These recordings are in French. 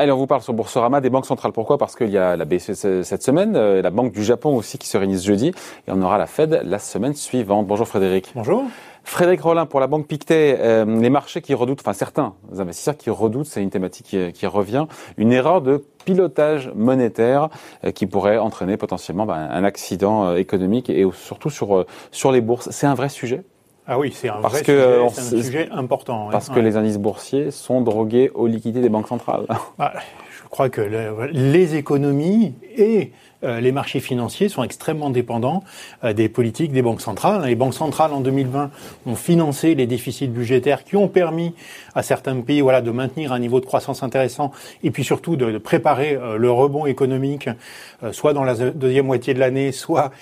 Allez, on vous parle sur Boursorama des banques centrales. Pourquoi? Parce qu'il y a la BCE cette semaine, euh, la Banque du Japon aussi qui se réunit jeudi, et on aura la Fed la semaine suivante. Bonjour Frédéric. Bonjour. Frédéric Rollin pour la Banque Pictet, euh, les marchés qui redoutent, enfin certains investisseurs qui redoutent, c'est une thématique qui, revient, une erreur de pilotage monétaire euh, qui pourrait entraîner potentiellement ben, un accident économique et surtout sur, sur les bourses. C'est un vrai sujet? Ah oui, c'est un, vrai sujet, un sujet important. Parce que les indices boursiers sont drogués aux liquidités des banques centrales. Bah, je crois que les économies et euh, les marchés financiers sont extrêmement dépendants euh, des politiques des banques centrales. Les banques centrales en 2020 ont financé les déficits budgétaires qui ont permis à certains pays voilà, de maintenir un niveau de croissance intéressant et puis surtout de, préparer euh, le rebond économique soit dans la deuxième moitié de l'année, soit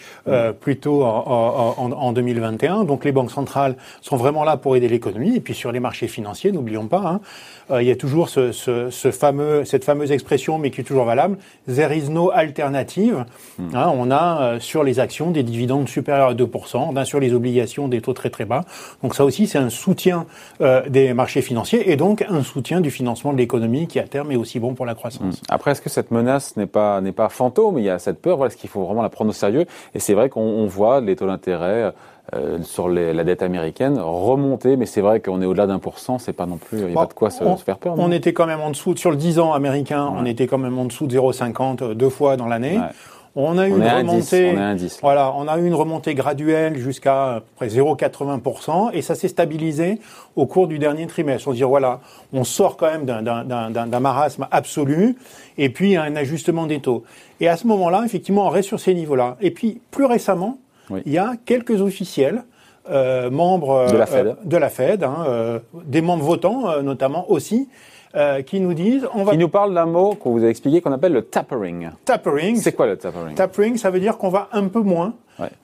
plutôt en, en, en, 2021. Donc les banques centrales sont vraiment là pour aider l'économie. Et puis sur les marchés financiers, n'oublions pas, hein, il y a toujours ce fameux, cette fameuse expression, mais qui est toujours valable, there is no alternative Hmm. Hein, on a euh, sur les actions des dividendes supérieurs à 2%, on a sur les obligations des taux très très bas. Donc ça aussi, c'est un soutien euh, des marchés financiers et donc un soutien du financement de l'économie qui à terme est aussi bon pour la croissance. Hmm. Après, est-ce que cette menace n'est pas n'est pas fantôme? Il y a cette peur. Voilà, est-ce qu'il faut vraiment la prendre au sérieux? Et c'est vrai qu'on voit les taux d'intérêt. Euh, sur la dette américaine remonter, mais c'est vrai qu'on est au-delà d'un pour cent, c'est pas non plus, il n'y a pas de quoi se, faire peur. On était quand même en dessous, sur le 10 ans américain, on était quand même en dessous de 0,50 euh, deux fois dans l'année. On a eu une remontée, voilà, on a eu une remontée graduelle jusqu'à près 0,80% et ça s'est stabilisé au cours du dernier trimestre. On se dit voilà, on sort quand même d'un marasme absolu et puis un ajustement des taux. Et à ce moment-là, effectivement, on reste sur ces niveaux-là. Et puis plus récemment, il y a quelques officiels, euh, membres de la Fed, euh, de la Fed hein, euh, des membres votants notamment aussi, qui nous disent on va qui nous parlent d'un mot qu'on vous a expliqué qu'on appelle le tapering. Tapering. C'est quoi le tapering? Tapering, ça veut dire qu'on va un peu moins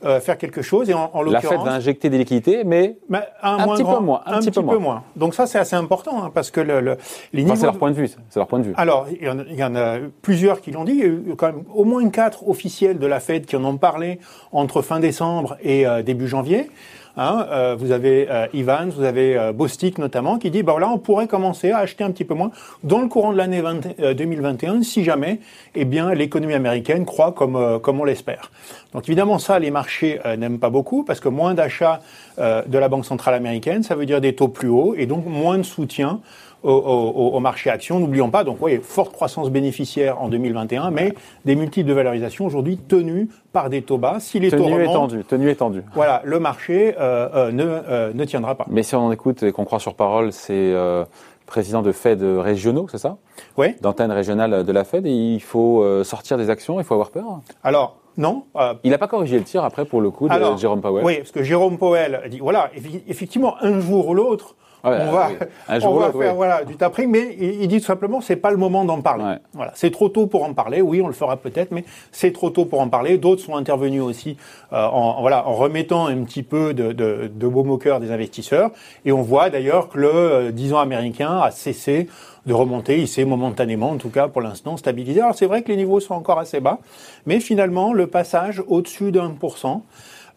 euh, faire quelque chose. Et en, en la Fed va injecter des liquidités, mais, un, petit peu moins. Un, petit, peu, moins. Donc ça, c'est assez important hein, parce que le, le, les niveaux. c'est leur point de vue. C'est leur point de vue. Alors, il y, en, il y en, a plusieurs qui l'ont dit. Il y a eu quand même au moins quatre officiels de la Fed qui en ont parlé entre fin décembre et euh, début janvier. Hein, euh, vous avez euh, Evans, vous avez euh, Bostic notamment, qui dit, bah là, on pourrait commencer à acheter un petit peu moins dans le courant de l'année 2021, si jamais, eh bien, l'économie américaine croit comme, comme on l'espère. Donc évidemment, ça, les marchés n'aiment pas beaucoup, parce que moins d'achats de la Banque centrale américaine, ça veut dire des taux plus hauts, et donc moins de soutien au, au, au marché action. N'oublions pas, donc oui, forte croissance bénéficiaire en 2021, mais des multiples de valorisation aujourd'hui tenus par des taux bas. Si les tenue taux remontent, tenue étendue. Voilà, le marché euh, euh, ne, euh, ne tiendra pas. Mais si on en écoute et qu'on croit sur parole, c'est euh, président de Fed régionaux, c'est ça? Oui. D'antenne régionale de la Fed, et il faut sortir des actions, il faut avoir peur? Alors, non. il n'a pas corrigé le tir après pour le coup de Jérôme Powell. Oui, parce que Jérôme Powell dit voilà, effectivement, un jour ou l'autre, on va, on va faire voilà, du tapering, mais il, dit tout simplement c'est pas le moment d'en parler. Voilà, c'est trop tôt pour en parler. Oui, on le fera peut-être, mais c'est trop tôt pour en parler. D'autres sont intervenus aussi euh, en, voilà, en remettant un petit peu de, de, de beau moqueur des investisseurs. Et on voit d'ailleurs que le 10 euh, ans américain a cessé de remonter. Il s'est momentanément, en tout cas pour l'instant, stabilisé. Alors c'est vrai que les niveaux sont encore assez bas, mais finalement le passage au-dessus d'un pour cent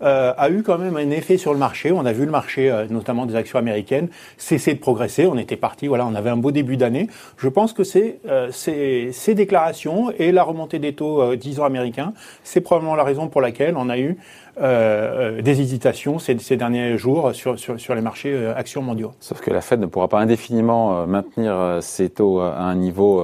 euh, a eu quand même un effet sur le marché. On a vu le marché, euh, notamment des actions américaines, cesser de progresser. On était parti, voilà, on avait un beau début d'année. Je pense que c'est euh, ces, ces, déclarations et la remontée des taux 10 ans américains, c'est probablement la raison pour laquelle on a eu des hésitations ces, ces, derniers jours sur, sur, sur les marchés actions mondiaux. Sauf que la Fed ne pourra pas indéfiniment maintenir ses taux à un niveau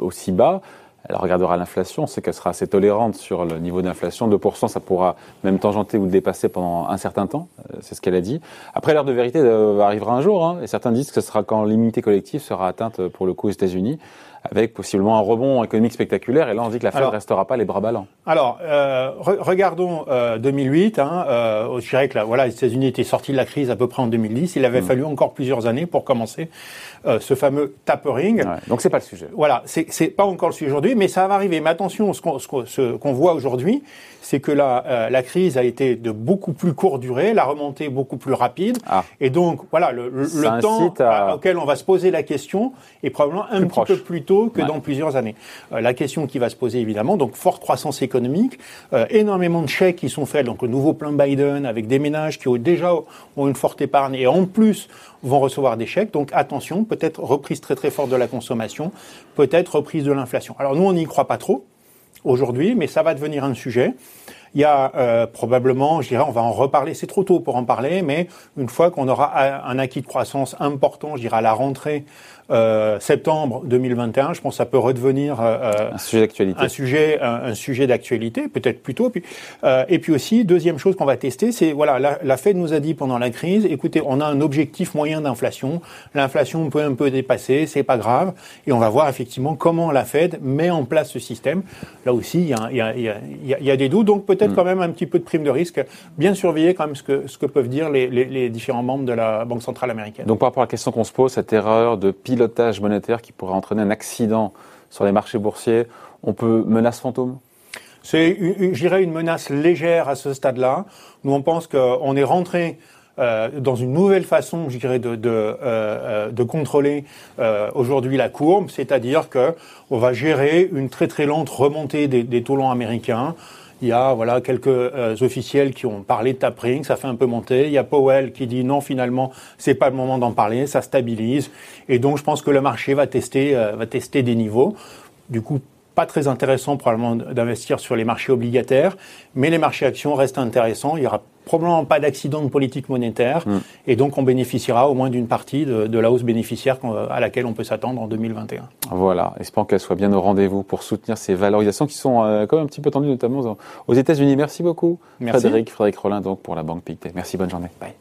aussi bas elle regardera l'inflation, on sait qu'elle sera assez tolérante sur le niveau d'inflation. 2%, ça pourra même tangenter ou le dépasser pendant un certain temps, euh, c'est ce qu'elle a dit. Après, l'heure de vérité euh, arrivera un jour, hein, et certains disent que ce sera quand l'immunité collective sera atteinte pour le coup aux États-Unis avec possiblement un rebond économique spectaculaire. Et là, on dit que la Fed ne restera pas les bras ballants. Alors, euh, regardons 2008. Hein, euh, je dirais que là, voilà, les États-Unis étaient sortis de la crise à peu près en 2010. Il avait mm. fallu encore plusieurs années pour commencer euh, ce fameux tapering. Ouais, donc, c'est pas le sujet. Voilà, c'est pas encore le sujet aujourd'hui, mais ça va arriver. Mais attention, ce qu'on voit aujourd'hui, c'est que la, euh, la crise a été de beaucoup plus courte durée, la remontée beaucoup plus rapide. Ah. Et donc, voilà, le, le temps auquel on va se poser la question est probablement un petit peu plus tôt tôt que dans plusieurs années. la question qui va se poser évidemment, donc forte croissance économique, énormément de chèques qui sont faits, donc le nouveau plan Biden avec des ménages qui ont déjà ont une forte épargne et en plus vont recevoir des chèques. Donc attention, peut-être reprise très très forte de la consommation, peut-être reprise de l'inflation. Alors nous, on n'y croit pas trop aujourd'hui, mais ça va devenir un sujet. Il y a euh, probablement, je dirais, on va en reparler, c'est trop tôt pour en parler, mais une fois qu'on aura un acquis de croissance important, je dirais à la rentrée euh, septembre 2021, je pense que ça peut redevenir euh, euh, un sujet d'actualité. Un sujet, un, sujet d'actualité, peut-être plutôt. Puis, euh, et puis aussi, deuxième chose qu'on va tester, c'est voilà, la, la, Fed nous a dit pendant la crise, écoutez, on a un objectif moyen d'inflation. L'inflation peut un peu dépasser, c'est pas grave, et on va voir effectivement comment la Fed met en place ce système. Là aussi, il y a, il y a, il y a, il y a des doutes, donc peut-être mm. quand même un petit peu de prime de risque. Bien surveiller quand même ce que ce que peuvent dire les, les, les différents membres de la Banque centrale américaine. Donc par rapport à la question qu'on se pose, cette erreur de pile pilotage monétaire qui pourrait entraîner un accident sur les marchés boursiers, on peut menace fantôme? C'est, je dirais, une menace légère à ce stade-là. Nous, on pense qu'on est rentré euh, dans une nouvelle façon, je dirais, de, de, euh, contrôler euh, aujourd'hui la courbe, c'est-à-dire que on va gérer une très très lente remontée des, des taux longs américains. Il y a voilà quelques euh, officiels qui ont parlé de tapering, ça fait un peu monter. Il y a Powell qui dit non finalement c'est pas le moment d'en parler, ça stabilise. Et donc je pense que le marché va tester euh, va tester des niveaux. Du coup pas très intéressant probablement d'investir sur les marchés obligataires, mais les marchés actions restent intéressants. Il y aura probablement pas d'accident de politique monétaire, mm. et donc on bénéficiera au moins d'une partie de, la hausse bénéficiaire à laquelle on peut s'attendre en 2021. Voilà, espérons qu'elle soit bien au rendez-vous pour soutenir ces valorisations qui sont euh, quand même un petit peu tendues, notamment aux États-Unis. Merci beaucoup, Merci. Frédéric, Frédéric Rollin, donc pour la Banque Pictet. Merci, bonne journée. Bye.